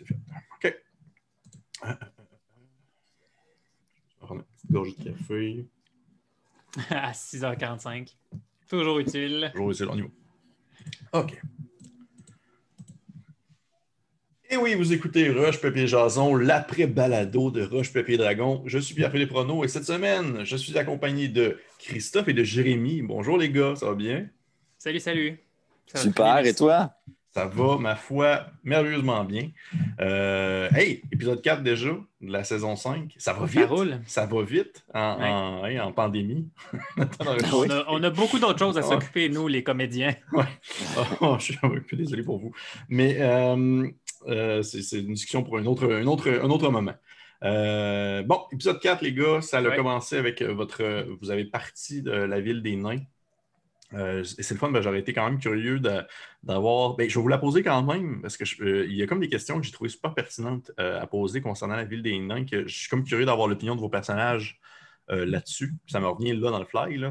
c'est fait. OK. Je vais prendre une petite gorgée de café. à 6h45. Toujours utile. Toujours utile, on y va. OK. Et oui, vous écoutez Roche Papier Jason, l'après-balado de Roche Papier Dragon. Je suis Pierre-Philippe Renaud et cette semaine, je suis accompagné de Christophe et de Jérémy. Bonjour les gars, ça va bien? Salut, salut. Ça va Super, et toi? Ça va, ma foi, merveilleusement bien. Euh, hey, épisode 4 déjà de la saison 5. Ça va vite. Ça roule. Ça va vite en, Ouais. en- hey, en pandémie. On a, on a beaucoup d'autres choses à Ouais. s'occuper, nous, les comédiens. Oh, je suis un peu désolé pour vous. Mais euh, euh, c'est une discussion pour un autre, un autre, un autre moment. Bon, épisode 4, les gars, ça a Ouais. commencé avec votre. Vous avez parti de la ville des nains. Euh, c'est le fun, ben, j'aurais été quand même curieux d'avoir. ben, je vais vous la poser quand même, parce je- euh, y a comme des questions que j'ai trouvées super pertinentes euh, à poser concernant la ville des nains, je suis comme curieux d'avoir l'opinion de vos personnages euh, là-dessus. Ça me revient là dans le fly.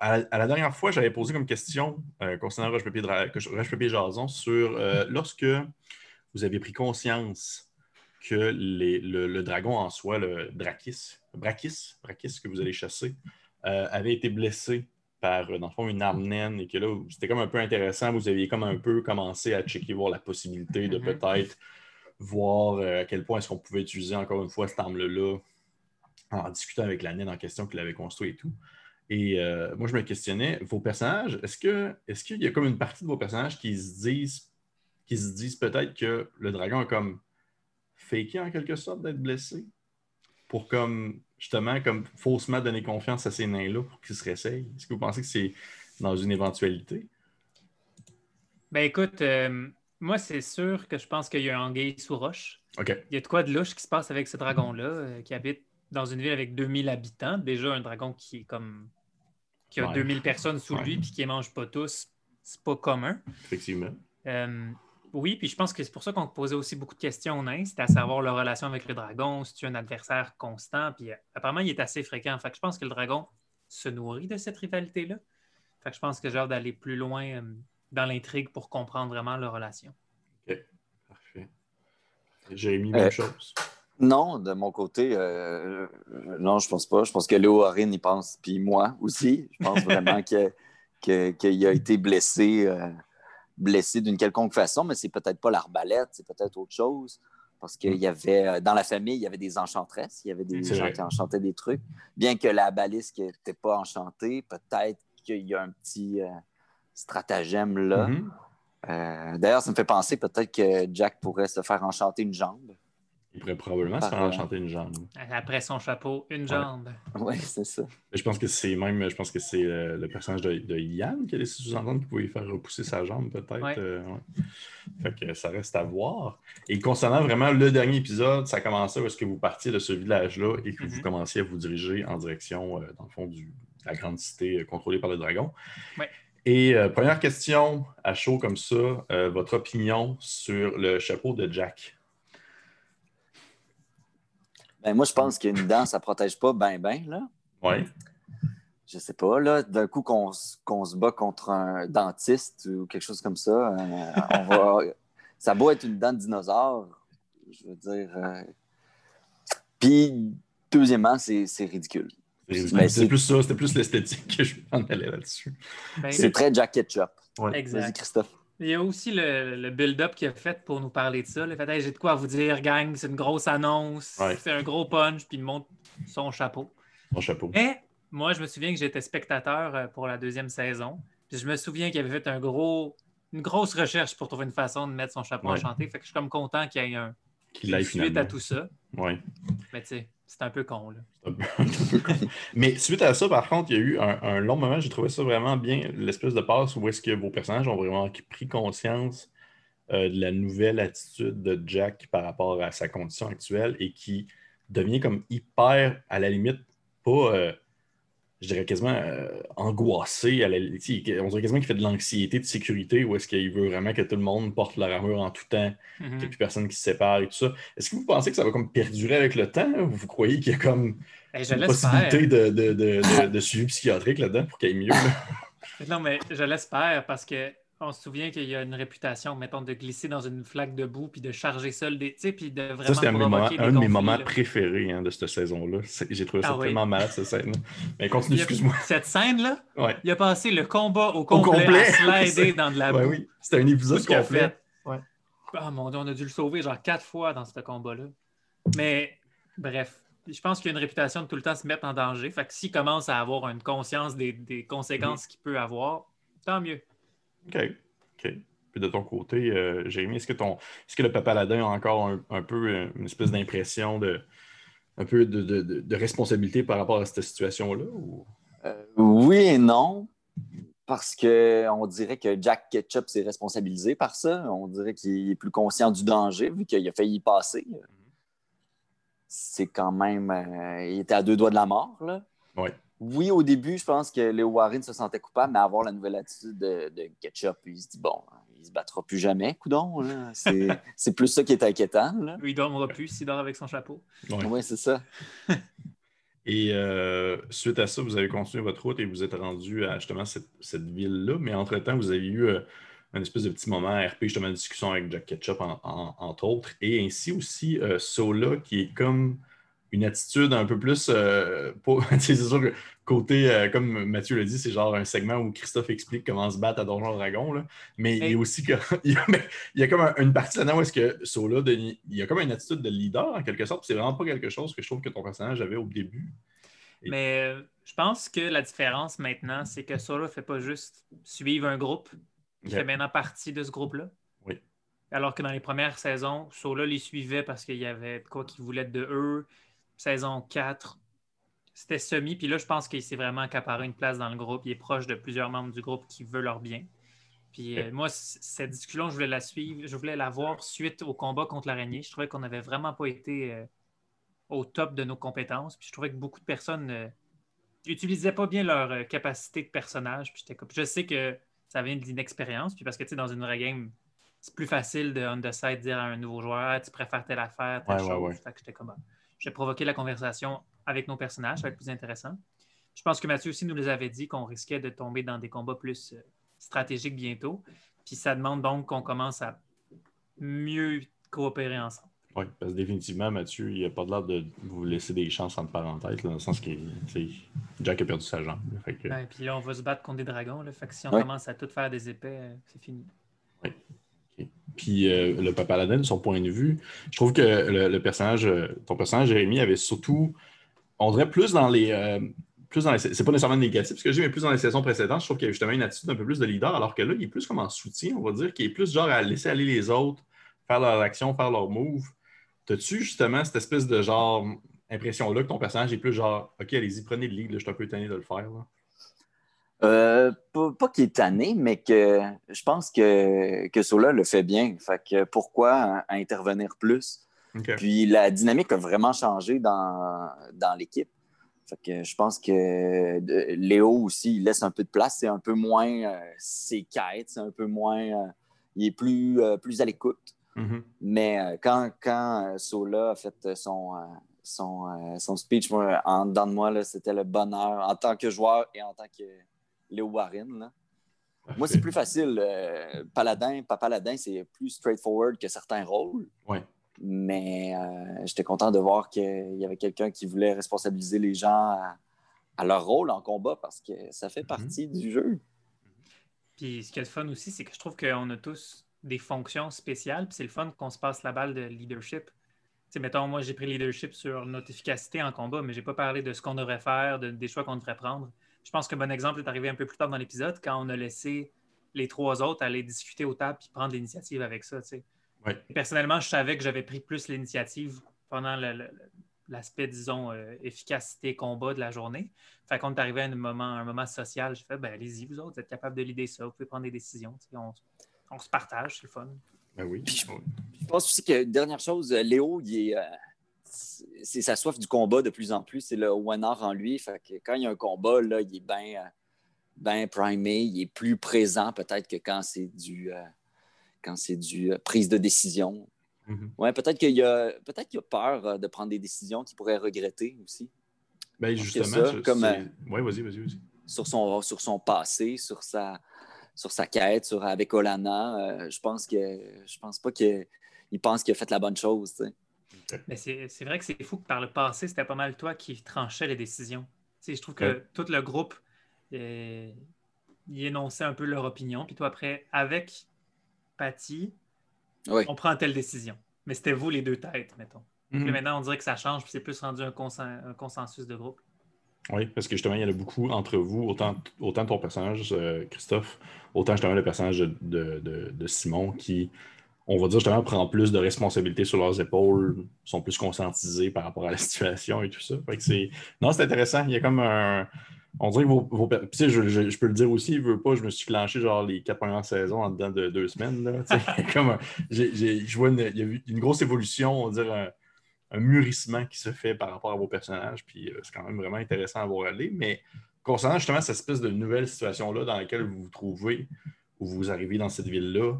À, la dernière fois, j'avais posé comme question concernant Roche Papier, Dra- que- Roche Papier Jason sur lorsque vous avez pris conscience que le, le dragon en soi, le Drakis, Brakis, Brakis que vous allez chasser, avait été blessé par, euh, dans le fond, une arme naine et que là, c'était comme un peu intéressant. Vous aviez comme un peu commencé à checker, voir la possibilité de Mhm. peut-être voir euh, à quel point est-ce qu'on pouvait utiliser encore une fois cette arme-là en discutant avec la naine en question qui l'avait construit et tout. Et euh, moi, je me questionnais, vos personnages, est-ce que est-ce qu'il y a comme une partie de vos personnages qui se disent qui se disent peut-être que le dragon a comme faké en quelque sorte d'être blessé pour comme justement comme faussement donner confiance à ces nains-là pour qu'ils se réessayent? Est-ce que vous pensez que c'est dans une éventualité? Ben écoute, euh, moi, c'est sûr que je pense qu'il y a un anguille sous roche. OK. Il y a de quoi de louche qui se passe avec ce dragon-là, euh, qui habite dans une ville avec 2000 habitants. Déjà, un dragon qui est comme. qui a Ouais. 2000 personnes sous Ouais. lui, puis qui les mange pas tous. C'est pas commun. Effectivement. Euh, oui, puis je pense que c'est pour ça qu'on posait aussi beaucoup de questions aux nains, c'était à savoir leur relation avec le dragon, si tu es un adversaire constant, puis euh, apparemment il est assez fréquent. Fait que je pense que le dragon se nourrit de cette rivalité-là. Fait que je pense que j'ai hâte d'aller plus loin euh, dans l'intrigue pour comprendre vraiment leur relation. Parfait. Jérémy, même Euh, chose. Non, de mon côté, euh, non, je pense pas. Je pense que Léo Arin y pense, puis moi aussi. Je pense vraiment que- que- qu'il a été blessé, euh, blessé d'une quelconque façon, mais c'est peut-être pas l'arbalète, c'est peut-être autre chose. Parce qu'il y avait, euh, dans la famille, il y avait des enchantresses, il y avait des gens qui enchantaient des trucs. Bien que la balise n'était pas enchantée, peut-être qu'il y a un petit euh, stratagème là. Mhm. Euh, D'ailleurs, ça me fait penser peut-être que Jack pourrait se faire enchanter une jambe. Il pourrait probablement se faire enchanter une jambe. Après son chapeau, une jambe. Oui, c'est ça. Je pense que c'est même, je pense que c'est euh, le personnage de, de Yann qui a laissé sous-entendre qu'il pouvait lui faire repousser sa jambe, peut-être. Ouais. euh, ouais. Fait que ça reste à voir. Et concernant vraiment le dernier épisode, ça commençait où est-ce que vous partiez de ce village-là et que vous Mhm. commenciez à vous diriger en direction, euh, dans le fond, du, de la grande cité contrôlée par le dragon. Ouais. Et euh, première question, à chaud comme ça, euh, votre opinion sur le chapeau de Jack? Ben, moi, je pense qu'une dent, ça protège pas ben ben, là. Oui. Je sais pas, là, d'un coup qu'on se bat contre un dentiste ou quelque chose comme ça, euh, on va... ça beau être une dent de dinosaure, je veux dire... euh, Puis, deuxièmement, c'est c'est ridicule. C'était c'est- plus ça, c'était plus l'esthétique que je m'en allais là-dessus. Ben, C'est très Jack Ketchup. Ouais. Vas-y, exact. Christophe. Il y a aussi le, le build-up qu'il a fait pour nous parler de ça. Le fait, Hey, j'ai de quoi vous dire, gang, c'est une grosse annonce, Ouais. c'est un gros punch, puis il montre son chapeau. Mon chapeau. Mais moi, je me souviens que j'étais spectateur euh, pour la deuxième saison. Puis je me souviens qu'il avait fait un gros, une grosse recherche pour trouver une façon de mettre son chapeau Ouais. enchanté. Fait que je suis comme content qu'il y ait un, Qu'il une aille suite finalement. à tout ça. Ouais. Mais tu sais, c'est un peu con. Là. Mais suite à ça, par contre, il y a eu un, un long moment, j'ai trouvé ça vraiment bien, l'espèce de passe où est-ce que vos personnages ont vraiment pris conscience euh, de la nouvelle attitude de Jack par rapport à sa condition actuelle et qui devient comme hyper, à la limite, pas, euh, je dirais quasiment euh, angoissé. À la, on dirait quasiment qu'il fait de l'anxiété de sécurité ou est-ce qu'il veut vraiment que tout le monde porte leur armure en tout temps qu'il n'y Mhm. a plus personne qui se sépare et tout ça. Est-ce que vous pensez que ça va comme perdurer avec le temps? Ou vous croyez qu'il y a comme Ben, je une l'espère. possibilité de, de, de, de- de suivi psychiatrique là-dedans pour qu'il aille mieux? là? Non, mais je l'espère parce que on se souvient qu'il y a une réputation, mettons, de glisser dans une flaque de boue puis de charger seul des. Tu sais, puis de vraiment. Ça, c'était un, un de mes moments préférés hein, de cette saison-là. J'ai trouvé ça ah tellement malade, cette scène. -là. Mais continue, excuse-moi. Cette scène-là, ouais. il a passé le combat au complet, au complet. à slider dans de la boue. Ouais, oui, c'était un épisode qu'on fait? Ouais. Ah mon dieu, on a dû le sauver genre quatre fois dans ce combat-là. Mais bref, je pense qu'il y a une réputation de tout le temps se mettre en danger. Fait que s'il commence à avoir une conscience des, des conséquences qu'il peut avoir, tant mieux. OK. OK. Puis de ton côté, euh, Jérémy, est-ce que, ton, est-ce que le papa Ladin a encore un, peu euh, une espèce d'impression de un peu de, responsabilité par rapport à cette situation-là? Euh, oui et non. Parce qu'on dirait que Jack Ketchup s'est responsabilisé par ça. On dirait qu'il est plus conscient du danger vu qu'il a failli y passer. C'est quand même. il était à deux doigts de la mort. Là. Oui oui, au début, je pense que Léo Warren se sentait coupable, mais avoir la nouvelle attitude de, Ketchup, il se dit bon, il se battra plus jamais, coudon. C'est plus ça qui est inquiétant. Là. Il dormira plus s'il dort avec son chapeau. Oui, c'est ça. et euh, suite à ça, vous avez continué votre route et vous êtes rendu à justement cette, ville-là, mais entre-temps, vous avez eu euh, un espèce de petit moment RP, justement, de discussion avec Jack Ketchup, entre autres, et ainsi aussi euh, Sola, qui est comme une attitude un peu plus. Euh, c'est sûr que côté, euh, comme Mathieu l'a dit, c'est genre un segment où Christophe explique comment se battre à Donjon Dragon. Là. Mais il y a aussi que, il, y a, comme une partie là-dedans où est-ce que Sola, il y a comme une attitude de leader en quelque sorte. C'est vraiment pas quelque chose que je trouve que ton personnage avait au début. Mais euh, je pense que la différence maintenant, c'est que Sola ne fait pas juste suivre un groupe. Il fait maintenant partie de ce groupe-là. Oui. Alors que dans les premières saisons, Sola les suivait parce qu'il y avait quoi qu'il voulait de eux saison 4, c'était semi. Puis là, je pense qu'il s'est vraiment accaparé une place dans le groupe. Il est proche de plusieurs membres du groupe qui veulent leur bien. Puis euh, moi, cette discussion, je voulais la suivre, je voulais la voir suite au combat contre l'araignée. Je trouvais qu'on n'avait vraiment pas été euh, au top de nos compétences. Puis je trouvais que beaucoup de personnes n'utilisaient euh, pas bien leur capacité de personnage. Puis je sais que ça vient de l'inexpérience. Puis parce que tu sais, dans une vraie game, c'est plus facile de on the side dire à un nouveau joueur, ah, tu préfères telle affaire, telle chose. Fait que j'étais comme ah je vais provoquer la conversation avec nos personnages, ça va être plus intéressant. Je pense que Mathieu aussi nous les avait dit qu'on risquait de tomber dans des combats plus euh, stratégiques bientôt. Puis ça demande donc qu'on commence à mieux coopérer ensemble. Oui, parce que définitivement, Mathieu, il n'a pas de l'air de vous laisser des chances entre parenthèses, dans le sens que Jack a perdu sa jambe. Fait puis là, on va se battre contre des dragons. Là, fait que si on commence à tout faire des épées, euh, c'est fini. Euh, le Papa de son point de vue, je trouve que le, personnage, euh, ton personnage, Jérémy, avait surtout, on dirait plus dans les. Euh, plus dans c'est pas nécessairement négatif ce que j'ai, mais plus dans les saisons précédentes, je trouve qu'il y a justement une attitude un peu plus de leader, alors que là, il est plus comme en soutien, on va dire, qu'il est plus genre à laisser aller les autres, faire leur action, faire leur move. T'as-tu justement cette espèce de genre impression-là que ton personnage est plus genre, OK, allez-y, prenez le lead, je suis un peu tanné de le faire. Là. Euh, pas, qu'il est tanné, mais que je pense que, que Sola le fait bien. Fait que pourquoi intervenir plus? Puis la dynamique a vraiment changé dans, dans l'équipe. Fait que je pense que Léo aussi, il laisse un peu de place. C'est un peu moins euh, ses quêtes, c'est un peu moins. Euh, il est plus, plus à l'écoute. Mm-hmm. Mais quand, quand Sola a fait son, son, son speech, en dedans de moi, c'était le bonheur en tant que joueur et en tant que Léo Warren. Là. Moi, c'est plus facile. Euh, Paladin, pas Paladin, c'est plus straightforward que certains rôles. Ouais. Mais euh, j'étais content de voir qu'il y avait quelqu'un qui voulait responsabiliser les gens à, leur rôle en combat parce que ça fait mhm. partie du jeu. Puis ce qui est le fun aussi, c'est que je trouve qu'on a tous des fonctions spéciales. Puis c'est le fun qu'on se passe la balle de leadership. sais, mettons, moi, j'ai pris leadership sur notre efficacité en combat, mais je n'ai pas parlé de ce qu'on devrait faire, de, des choix qu'on devrait prendre. Je pense qu'un bon exemple est arrivé un peu plus tard dans l'épisode quand on a laissé les trois autres aller discuter au table et prendre l'initiative avec ça. Personnellement, je savais que j'avais pris plus l'initiative pendant l'aspect, disons, euh, efficacité, combat de la journée. Fait qu'on est arrivé à un moment, un moment social, j'ai fait, ben, allez-y, vous autres, vous êtes capables de l'idée ça, vous pouvez prendre des décisions. On, se partage, c'est le fun. Ben oui. je, pense aussi que, dernière chose, Léo, il est, euh, c'est sa soif du combat de plus en plus. C'est le winner en lui. Fait que quand il y a un combat, là, il est bien ben primé, il est plus présent peut-être que quand c'est du, euh, quand c'est du euh, prise de décision. Mm-hmm. Ouais, peut-être qu'il a, peut-être qu'il a peur euh, de prendre des décisions qu'il pourrait regretter aussi. Ben justement, comme, vas-y, vas-y, Sur son, sur son passé, sur sa, sur sa quête sur, avec Olana. je pense que je pense pas qu'il pense qu'il a fait la bonne chose. Mais c'est vrai que c'est fou que par le passé, c'était pas mal toi qui tranchais les décisions. je trouve que tout le groupe y énonçait un peu leur opinion. Puis toi, après, avec Patty, on prend telle décision. Mais c'était vous les deux têtes, mettons. Mhm. maintenant, on dirait que ça change, puis c'est plus rendu un, consensus de groupe. Oui, parce que justement, il y en a beaucoup entre vous, autant, autant ton personnage, euh, Christophe, autant justement le personnage de, Simon, qui, on va dire justement, prend plus de responsabilités sur leurs épaules, sont plus conscientisés par rapport à la situation et tout ça. Non, c'est intéressant. Il y a comme un. On dirait que vos. vos... je, peux le dire aussi, je veux pas, je me suis clenché genre les quatre premières saisons en dedans de deux semaines. Là, comme je vois une, il y a une grosse évolution, on va dire un, mûrissement qui se fait par rapport à vos personnages. Puis euh, c'est quand même vraiment intéressant à voir aller. Mais concernant justement cette espèce de nouvelle situation-là dans laquelle vous vous trouvez, où vous arrivez dans cette ville-là,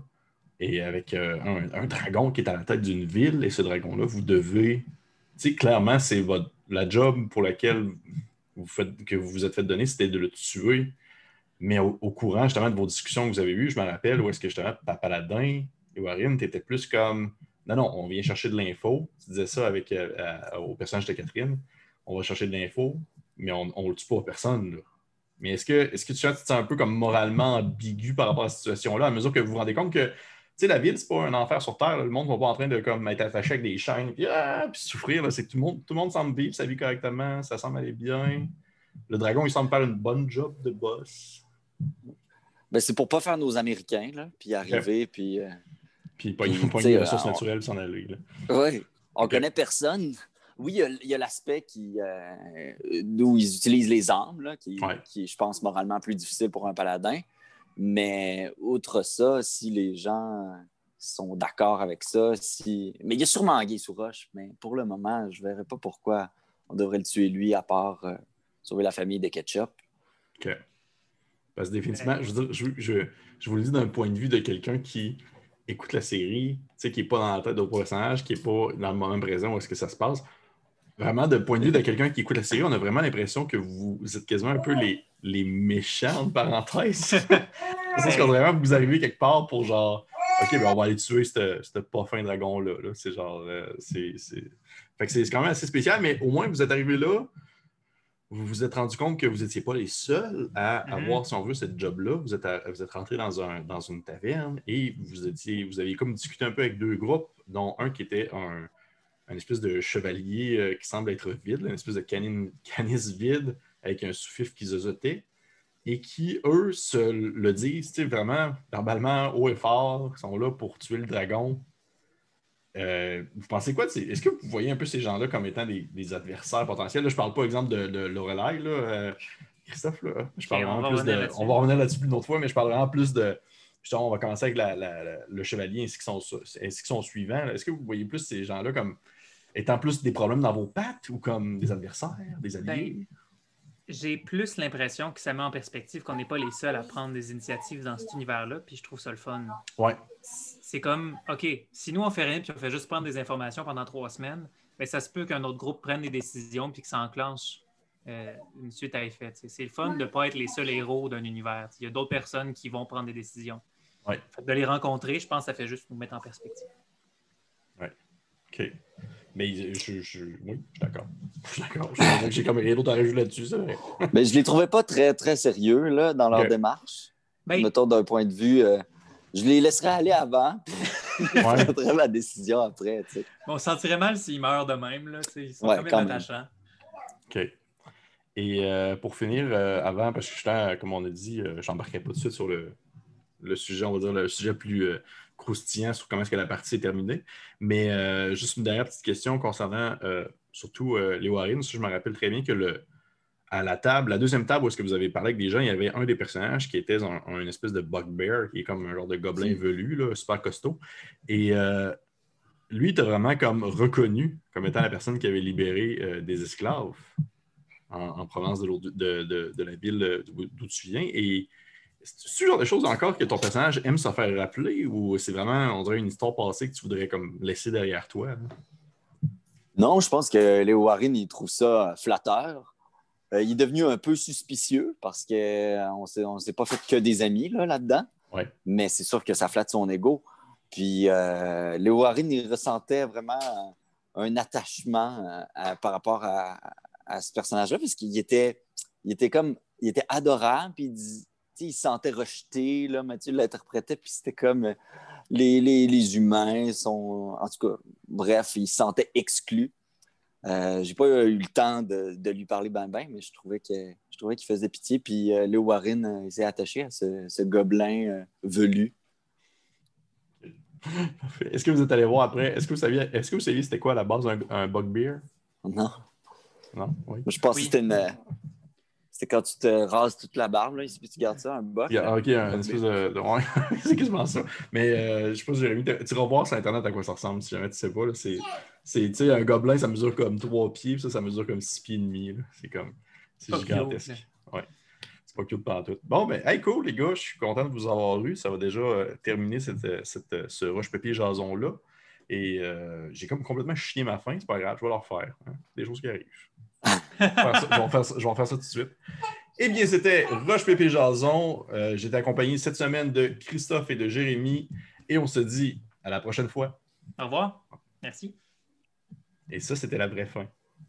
et avec euh, un, dragon qui est à la tête d'une ville, et ce dragon-là, vous devez. Tu sais, clairement, c'est votre la job pour laquelle vous que vous vous êtes fait donner, c'était de le tuer. Mais au, courant justement de vos discussions que vous avez eues, je me rappelle où est-ce que justement Papaladin et Warren, tu étais plus comme non, non, on vient chercher de l'info. Tu disais ça avec, euh, au personnage de Catherine. On va chercher de l'info, mais on ne le tue pas personne. Mais est-ce que, est-ce que tu te sens un peu comme moralement ambigu par rapport à cette situation-là, à mesure que vous vous rendez compte que sais, la ville, c'est pas un enfer sur Terre. Le monde ne va pas en train de comme, être attaché avec des chaînes puis, ah, puis souffrir. C'est que tout le, monde, tout le monde semble vivre sa vie correctement, ça semble aller bien. Le dragon, il semble faire une bonne job de boss. Ben, c'est pour pas faire nos Américains, là, puis arriver, puis... Euh, puis pas des ressources naturelles s'en aller. Oui. On ne connaît personne. Oui, il y a, l'aspect qui euh, d'où ils utilisent les armes, là, qui, qui, je pense, moralement plus difficile pour un paladin. Mais outre ça, si les gens sont d'accord avec ça, si. Mais il y a sûrement Anguille sous roche, mais pour le moment, je ne verrais pas pourquoi on devrait le tuer lui à part euh, sauver la famille de Ketchup. OK. Parce que définitivement, je, je, je, vous le dis d'un point de vue de quelqu'un qui écoute la série, qui n'est pas dans la tête de personnage, qui n'est pas dans le moment présent où est-ce que ça se passe. Vraiment, de point de vue de quelqu'un qui écoute la série, on a vraiment l'impression que vous êtes quasiment un peu les, les méchants, de parenthèse. c'est ce qu'on vraiment vous arrivez quelque part pour genre, OK, ben on va aller tuer ce pas fin dragon-là. C'est genre, euh, c'est. Fait que c'est quand même assez spécial, mais au moins vous êtes arrivé là, vous vous êtes rendu compte que vous n'étiez pas les seuls à mm-hmm. avoir, si on veut, cette job-là. Vous êtes, vous êtes rentré dans, un, dans une taverne et vous, étiez, vous aviez comme discuté un peu avec deux groupes, dont un qui était un, un espèce de chevalier euh, qui semble être vide, une espèce de canis vide avec un sous-fif qui zozotait, et qui, eux, se le disent vraiment verbalement haut et fort, sont là pour tuer le dragon. Euh, vous pensez quoi? Est-ce que vous voyez un peu ces gens-là comme étant des, adversaires potentiels? Là, je ne parle pas, exemple, de, de Lorelai, là, euh, Christophe. Là, je parle vraiment plus de. On va revenir là-dessus une autre fois, mais je parle vraiment plus de. Justement, on va commencer avec le chevalier ainsi que son, ainsi que son suivant. Est-ce que vous voyez plus ces gens-là comme étant plus des problèmes dans vos pattes ou comme des adversaires, des alliés? Ben, j'ai plus l'impression que ça met en perspective qu'on n'est pas les seuls à prendre des initiatives dans cet univers-là, puis je trouve ça le fun. Ouais. C'est comme, OK, si nous on fait rien puis on fait juste prendre des informations pendant trois semaines, bien, ça se peut qu'un autre groupe prenne des décisions puis que ça enclenche euh, une suite à effet. C'est le fun de ne pas être les seuls héros d'un univers. Il y a d'autres personnes qui vont prendre des décisions. Ouais. De les rencontrer, je pense que ça fait juste nous mettre en perspective. Oui. OK. Mais je, je, je oui, je suis d'accord. Je suis d'accord. J'ai comme rien d'autre à rajouter là-dessus. Ça, mais... je les trouvais pas très, très sérieux là, dans leur démarche. Ben... Mettons d'un point de vue. Euh, je les laisserais aller avant, je prendrais ma décision après. Tu sais. Bon, on sentirait mal s'ils meurent de même. Là, ils sont quand même attachants. OK. Et euh, pour finir, euh, avant, parce que je comme on a dit, je n'embarquerai pas tout de suite sur le, le, sujet, on va dire, le sujet plus croustillant sur comment est-ce que la partie est terminée. Mais euh, juste une dernière petite question concernant euh, surtout euh, les Warren. Je me rappelle très bien que le, à la table, la deuxième table où est-ce que vous avez parlé avec des gens, il y avait un des personnages qui était un, une espèce de bugbear, qui est comme un genre de gobelin velu, là, super costaud. Et lui, tu as vraiment comme reconnu comme étant la personne qui avait libéré des esclaves en, provenance de, de, de, la ville d'où tu viens. Et c'est ce genre de choses encore que ton personnage aime se faire rappeler ou c'est vraiment, on dirait, une histoire passée que tu voudrais comme laisser derrière toi? Non, je pense que Léo Warren, il trouve ça flatteur. Euh, il est devenu un peu suspicieux parce qu'on ne s'est pas fait que des amis là, là-dedans. Ouais. Mais c'est sûr que ça flatte son ego. Puis euh, Léo Warren, il ressentait vraiment un attachement euh, par rapport à, ce personnage-là parce qu'il était, il était comme, il était adorable, puis il, il se sentait rejeté. Là, Mathieu l'interprétait, puis c'était comme les, les, humains sont, en tout cas, bref, il se sentait exclu. Euh, j'ai pas eu le temps de, lui parler ben ben, mais je trouvais que je trouvais qu'il faisait pitié. Puis euh, Léo Warren euh, s'est attaché à ce, gobelin euh, velu. Est-ce que vous êtes allé voir après? Est-ce que vous saviez, est-ce que vous saviez c'était quoi à la base un, un bugbear? Non. Non? Oui. Je pense que c'était une, c'est quand tu te rases toute la barbe, là, puis tu gardes ça, un bot. ok, un espèce de. c'est quasiment ça. Mais euh, je sais pas si Jérémy, tu vas voir sur Internet à quoi ça ressemble si jamais tu sais pas. C'est, c'est un gobelin, ça mesure comme 3 pieds, puis ça, ça mesure comme 6 pieds et demi. C'est comme. C'est gigantesque. Ouais. C'est pas cute tout. Bon, ben, hey, cool, les gars, je suis content de vous avoir eu. Ça va déjà euh, terminer cette, euh, cette, ce roche-papier jason-là. Et j'ai comme complètement chié ma faim, c'est pas grave, je vais leur faire. Hein. Des choses qui arrivent je, vais faire ça, faire ça tout de suite. Eh bien, c'était Roche Pépé Jason. Euh, J'étais accompagné cette semaine de Christophe et de Jérémy. Et on se dit à la prochaine fois. Au revoir. Merci. Et ça, c'était la vraie fin.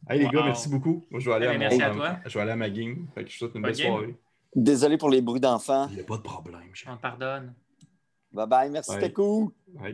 Hey les gars, merci beaucoup. Moi, je vais aller, à, merci à, toi. Je vais aller à ma game. Fait que je souhaite une belle soirée. Désolé pour les bruits d'enfants. Il n'y a pas de problème. On pardonne. Bye bye, merci, c'était cool. Bye.